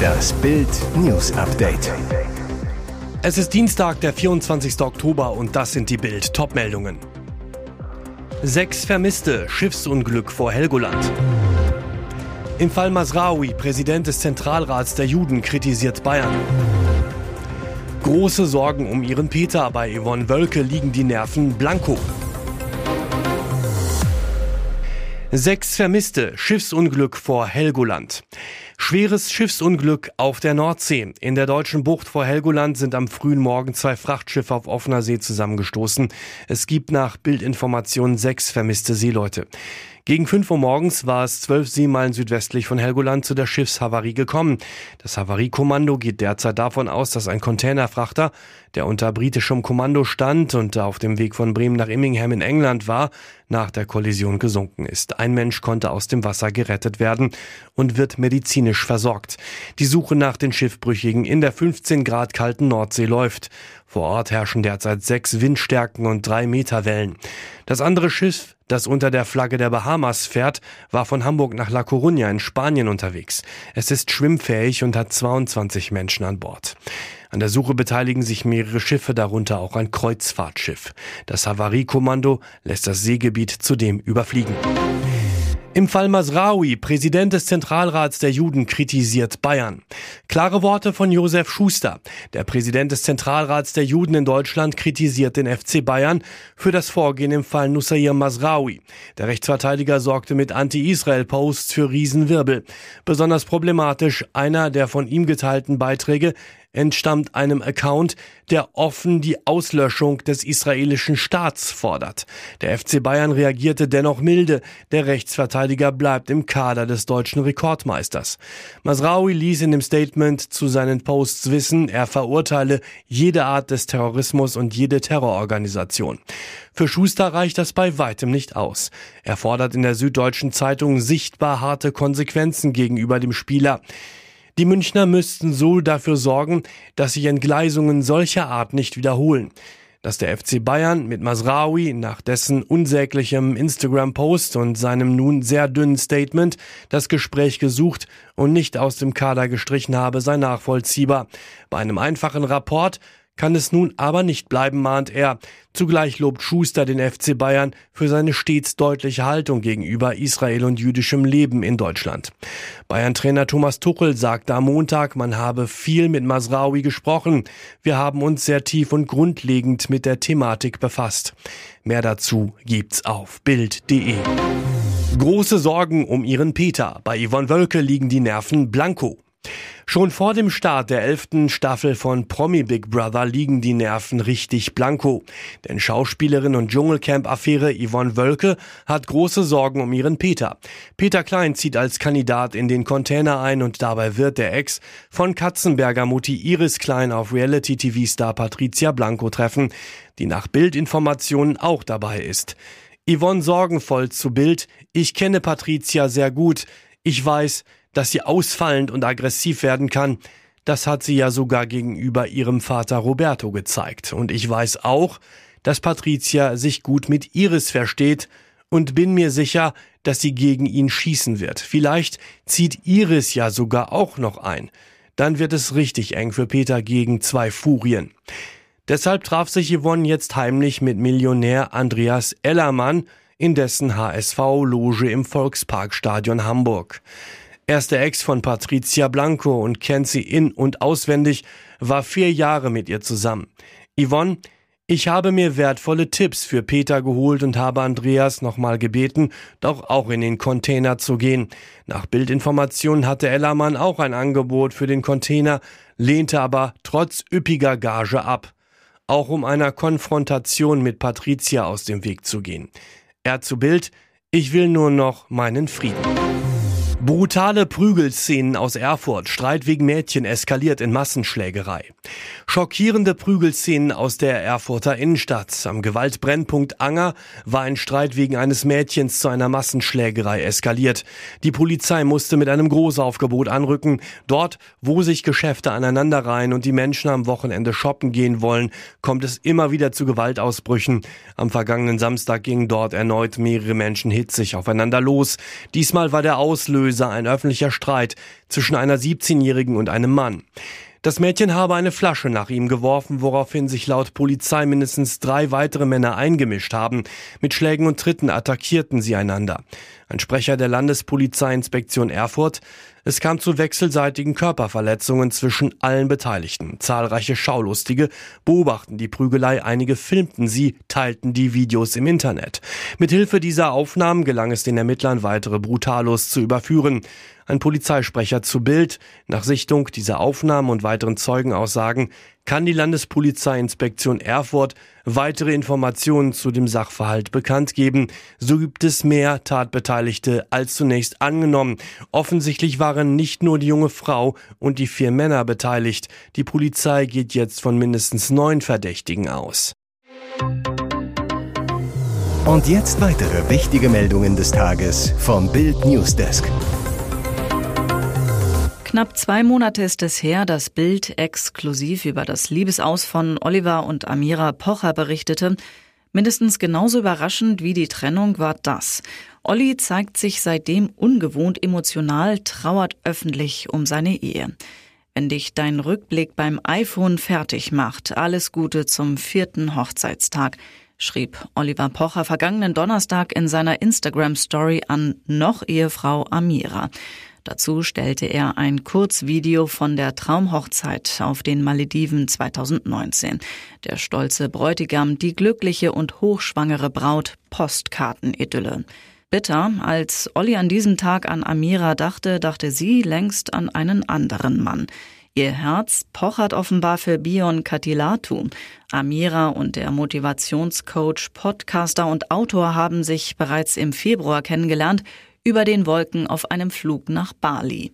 Das Bild News Update. Es ist Dienstag, der 24. Oktober und das sind die Bild Topmeldungen. Sechs Vermisste, Schiffsunglück vor Helgoland. Im Fall Masraoui, Präsident des Zentralrats der Juden, kritisiert Bayern. Große Sorgen um ihren Peter. Bei Yvonne Wölke liegen die Nerven blanko. Sechs Vermisste, Schiffsunglück vor Helgoland. Schweres Schiffsunglück auf der Nordsee. In der deutschen Bucht vor Helgoland sind am frühen Morgen zwei Frachtschiffe auf offener See zusammengestoßen. Es gibt nach Bildinformationen sechs vermisste Seeleute. Gegen 5 Uhr morgens war es zwölf Seemeilen südwestlich von Helgoland zu der Schiffshavarie gekommen. Das Havariekommando geht derzeit davon aus, dass ein Containerfrachter, der unter britischem Kommando stand und auf dem Weg von Bremen nach Immingham in England war, nach der Kollision gesunken ist. Ein Mensch konnte aus dem Wasser gerettet werden und wird medizinisch versorgt. Die Suche nach den Schiffbrüchigen in der 15 Grad kalten Nordsee läuft. Vor Ort herrschen derzeit sechs Windstärken und drei Meter Wellen. Das andere Schiff, das unter der Flagge der Bahamas fährt, war von Hamburg nach La Coruña in Spanien unterwegs. Es ist schwimmfähig und hat 22 Menschen an Bord. An der Suche beteiligen sich mehrere Schiffe, darunter auch ein Kreuzfahrtschiff. Das Havariekommando lässt das Seegebiet zudem überfliegen. Im Fall Masraoui, Präsident des Zentralrats der Juden, kritisiert Bayern. Klare Worte von Josef Schuster. Der Präsident des Zentralrats der Juden in Deutschland kritisiert den FC Bayern für das Vorgehen im Fall Nusayr Masraoui. Der Rechtsverteidiger sorgte mit Anti-Israel-Posts für Riesenwirbel. Besonders problematisch einer der von ihm geteilten Beiträge entstammt einem Account, der offen die Auslöschung des israelischen Staats fordert. Der FC Bayern reagierte dennoch milde. Der Rechtsverteidiger bleibt im Kader des deutschen Rekordmeisters. Masraoui ließ in dem Statement zu seinen Posts wissen, er verurteile jede Art des Terrorismus und jede Terrororganisation. Für Schuster reicht das bei weitem nicht aus. Er fordert in der Süddeutschen Zeitung sichtbar harte Konsequenzen gegenüber dem Spieler. Die Münchner müssten so dafür sorgen, dass sich Entgleisungen solcher Art nicht wiederholen. Dass der FC Bayern mit Masraoui nach dessen unsäglichem Instagram-Post und seinem nun sehr dünnen Statement das Gespräch gesucht und nicht aus dem Kader gestrichen habe, sei nachvollziehbar. Bei einem einfachen Rapport kann es nun aber nicht bleiben, mahnt er. Zugleich lobt Schuster den FC Bayern für seine stets deutliche Haltung gegenüber Israel und jüdischem Leben in Deutschland. Bayern-Trainer Thomas Tuchel sagte am Montag, man habe viel mit Masraoui gesprochen. Wir haben uns sehr tief und grundlegend mit der Thematik befasst. Mehr dazu gibt's auf Bild.de. Große Sorgen um ihren Peter. Bei Yvonne Wölke liegen die Nerven blanko. Schon vor dem Start der elften Staffel von Promi Big Brother liegen die Nerven richtig blanko. Denn Schauspielerin und Dschungelcamp-Affäre Yvonne Wölke hat große Sorgen um ihren Peter. Peter Klein zieht als Kandidat in den Container ein und dabei wird der Ex von Katzenberger Mutti Iris Klein auf Reality-TV-Star Patricia Blanco treffen, die nach Bildinformationen auch dabei ist. Yvonne sorgenvoll zu Bild. Ich kenne Patricia sehr gut. Ich weiß, dass sie ausfallend und aggressiv werden kann. Das hat sie ja sogar gegenüber ihrem Vater Roberto gezeigt. Und ich weiß auch, dass Patricia sich gut mit Iris versteht und bin mir sicher, dass sie gegen ihn schießen wird. Vielleicht zieht Iris ja sogar auch noch ein. Dann wird es richtig eng für Peter gegen zwei Furien. Deshalb traf sich Yvonne jetzt heimlich mit Millionär Andreas Ellermann in dessen HSV-Loge im Volksparkstadion Hamburg. Er ist der Ex von Patricia Blanco und kennt sie in- und auswendig, war vier Jahre mit ihr zusammen. Yvonne, ich habe mir wertvolle Tipps für Peter geholt und habe Andreas nochmal gebeten, doch auch in den Container zu gehen. Nach Bildinformationen hatte Ellermann auch ein Angebot für den Container, lehnte aber trotz üppiger Gage ab. Auch um einer Konfrontation mit Patricia aus dem Weg zu gehen. Er zu Bild, ich will nur noch meinen Frieden. Brutale Prügelszenen aus Erfurt. Streit wegen Mädchen eskaliert in Massenschlägerei. Schockierende Prügelszenen aus der Erfurter Innenstadt. Am Gewaltbrennpunkt Anger war ein Streit wegen eines Mädchens zu einer Massenschlägerei eskaliert. Die Polizei musste mit einem Großaufgebot anrücken. Dort, wo sich Geschäfte aneinanderreihen und die Menschen am Wochenende shoppen gehen wollen, kommt es immer wieder zu Gewaltausbrüchen. Am vergangenen Samstag gingen dort erneut mehrere Menschen hitzig aufeinander los. Diesmal war der Auslöser Auslöser ein öffentlicher Streit zwischen einer 17-Jährigen und einem Mann. Das Mädchen habe eine Flasche nach ihm geworfen, woraufhin sich laut Polizei mindestens drei weitere Männer eingemischt haben. Mit Schlägen und Tritten attackierten sie einander. Ein Sprecher der Landespolizeiinspektion Erfurt. Es kam zu wechselseitigen Körperverletzungen zwischen allen Beteiligten. Zahlreiche Schaulustige beobachten die Prügelei, einige filmten sie, teilten die Videos im Internet. Mithilfe dieser Aufnahmen gelang es den Ermittlern, weitere Brutalos zu überführen. Ein Polizeisprecher zu Bild. Nach Sichtung dieser Aufnahmen und weiteren Zeugenaussagen kann die Landespolizeiinspektion Erfurt weitere Informationen zu dem Sachverhalt bekannt geben. So gibt es mehr Tatbeteiligte als zunächst angenommen. Offensichtlich waren nicht nur die junge Frau und die vier Männer beteiligt. Die Polizei geht jetzt von mindestens neun Verdächtigen aus. Und jetzt weitere wichtige Meldungen des Tages vom Bild Newsdesk. Knapp zwei Monate ist es her, dass Bild exklusiv über das Liebesaus von Oliver und Amira Pocher berichtete. Mindestens genauso überraschend wie die Trennung war das. Olli zeigt sich seitdem ungewohnt emotional, trauert öffentlich um seine Ehe. Wenn dich dein Rückblick beim iPhone fertig macht, alles Gute zum vierten Hochzeitstag, schrieb Oliver Pocher vergangenen Donnerstag in seiner Instagram-Story an noch Ehefrau Amira. Dazu stellte er ein Kurzvideo von der Traumhochzeit auf den Malediven 2019. Der stolze Bräutigam, die glückliche und hochschwangere Braut, Postkartenidylle. Bitter, als Olli an diesem Tag an Amira dachte, dachte sie längst an einen anderen Mann. Ihr Herz pochert offenbar für Bion Katilatu. Amira und der Motivationscoach, Podcaster und Autor haben sich bereits im Februar kennengelernt über den Wolken auf einem Flug nach Bali.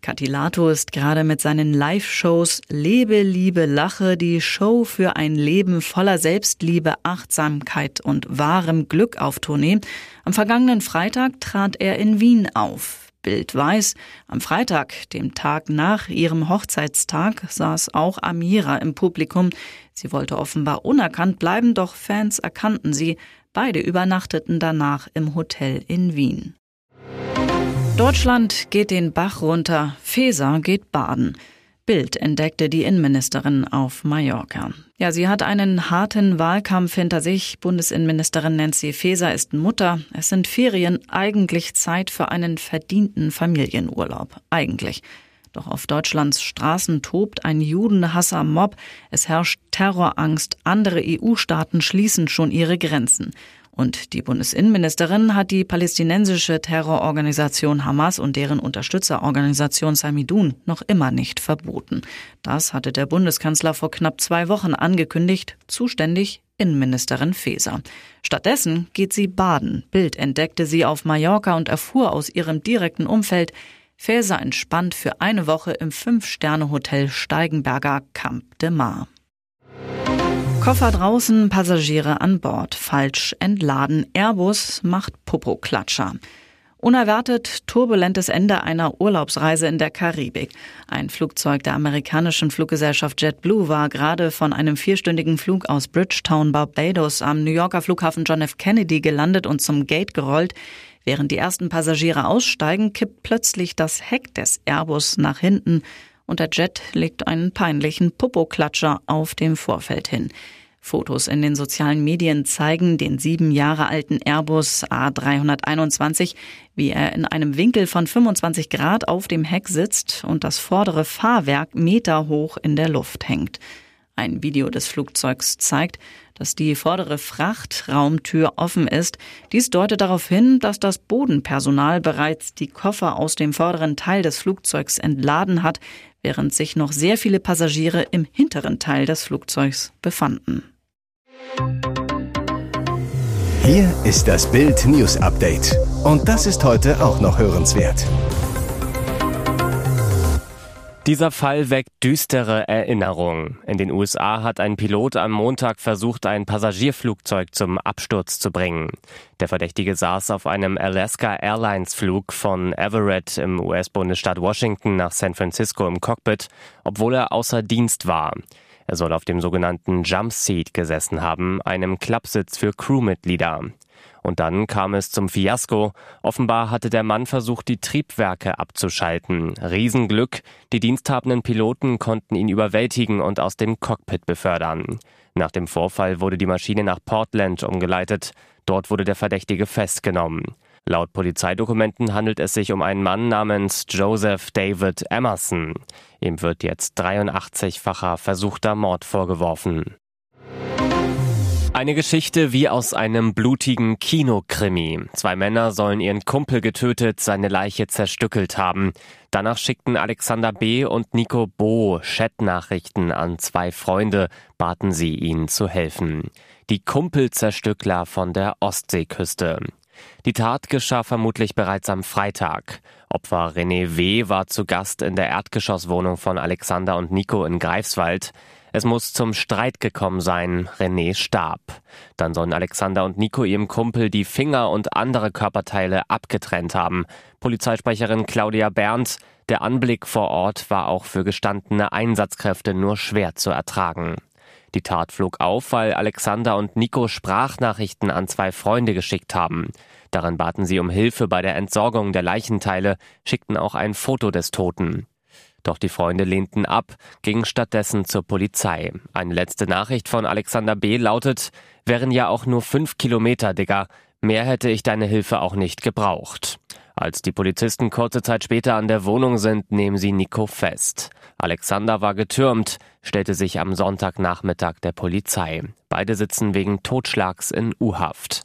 Catilato ist gerade mit seinen Live-Shows Lebe, Liebe, Lache, die Show für ein Leben voller Selbstliebe, Achtsamkeit und wahrem Glück auf Tournee. Am vergangenen Freitag trat er in Wien auf. Bild weiß, am Freitag, dem Tag nach ihrem Hochzeitstag, saß auch Amira im Publikum. Sie wollte offenbar unerkannt bleiben, doch Fans erkannten sie. Beide übernachteten danach im Hotel in Wien. Deutschland geht den Bach runter, Feser geht baden. Bild entdeckte die Innenministerin auf Mallorca. Ja, sie hat einen harten Wahlkampf hinter sich. Bundesinnenministerin Nancy Faeser ist Mutter. Es sind Ferien, eigentlich Zeit für einen verdienten Familienurlaub. Eigentlich. Doch auf Deutschlands Straßen tobt ein Judenhasser-Mob. Es herrscht Terrorangst. Andere EU-Staaten schließen schon ihre Grenzen. Und die Bundesinnenministerin hat die palästinensische Terrororganisation Hamas und deren Unterstützerorganisation Samidun noch immer nicht verboten. Das hatte der Bundeskanzler vor knapp zwei Wochen angekündigt, zuständig Innenministerin Faeser. Stattdessen geht sie baden. Bild entdeckte sie auf Mallorca und erfuhr aus ihrem direkten Umfeld, Faeser entspannt für eine Woche im Fünf-Sterne-Hotel Steigenberger Camp de Mar. Koffer draußen, Passagiere an Bord. Falsch entladen. Airbus macht Popo-Klatscher. Unerwartet turbulentes Ende einer Urlaubsreise in der Karibik. Ein Flugzeug der amerikanischen Fluggesellschaft JetBlue war gerade von einem vierstündigen Flug aus Bridgetown, Barbados am New Yorker Flughafen John F. Kennedy gelandet und zum Gate gerollt. Während die ersten Passagiere aussteigen, kippt plötzlich das Heck des Airbus nach hinten und der Jet legt einen peinlichen Popo-Klatscher auf dem Vorfeld hin. Fotos in den sozialen Medien zeigen den sieben Jahre alten Airbus A321, wie er in einem Winkel von 25 Grad auf dem Heck sitzt und das vordere Fahrwerk meterhoch in der Luft hängt. Ein Video des Flugzeugs zeigt, dass die vordere Frachtraumtür offen ist. Dies deutet darauf hin, dass das Bodenpersonal bereits die Koffer aus dem vorderen Teil des Flugzeugs entladen hat, während sich noch sehr viele Passagiere im hinteren Teil des Flugzeugs befanden. Hier ist das Bild News Update. Und das ist heute auch noch hörenswert. Dieser Fall weckt düstere Erinnerungen. In den USA hat ein Pilot am Montag versucht, ein Passagierflugzeug zum Absturz zu bringen. Der Verdächtige saß auf einem Alaska Airlines Flug von Everett im US-Bundesstaat Washington nach San Francisco im Cockpit, obwohl er außer Dienst war. Er soll auf dem sogenannten Jump Seat gesessen haben, einem Klappsitz für Crewmitglieder. Und dann kam es zum Fiasko. Offenbar hatte der Mann versucht, die Triebwerke abzuschalten. Riesenglück. Die diensthabenden Piloten konnten ihn überwältigen und aus dem Cockpit befördern. Nach dem Vorfall wurde die Maschine nach Portland umgeleitet. Dort wurde der Verdächtige festgenommen. Laut Polizeidokumenten handelt es sich um einen Mann namens Joseph David Emerson. Ihm wird jetzt 83-facher versuchter Mord vorgeworfen. Eine Geschichte wie aus einem blutigen Kinokrimi. Zwei Männer sollen ihren Kumpel getötet, seine Leiche zerstückelt haben. Danach schickten Alexander B. und Nico Bo Chatnachrichten an zwei Freunde, baten sie ihnen zu helfen. Die Kumpelzerstückler von der Ostseeküste. Die Tat geschah vermutlich bereits am Freitag. Opfer René W. war zu Gast in der Erdgeschosswohnung von Alexander und Nico in Greifswald. Es muss zum Streit gekommen sein. René starb. Dann sollen Alexander und Nico ihrem Kumpel die Finger und andere Körperteile abgetrennt haben. Polizeisprecherin Claudia Berndt. Der Anblick vor Ort war auch für gestandene Einsatzkräfte nur schwer zu ertragen. Die Tat flog auf, weil Alexander und Nico Sprachnachrichten an zwei Freunde geschickt haben. Darin baten sie um Hilfe bei der Entsorgung der Leichenteile, schickten auch ein Foto des Toten. Doch die Freunde lehnten ab, gingen stattdessen zur Polizei. Eine letzte Nachricht von Alexander B. lautet, wären ja auch nur fünf Kilometer, Digga. Mehr hätte ich deine Hilfe auch nicht gebraucht. Als die Polizisten kurze Zeit später an der Wohnung sind, nehmen sie Nico fest. Alexander war getürmt, stellte sich am Sonntagnachmittag der Polizei. Beide sitzen wegen Totschlags in U-Haft.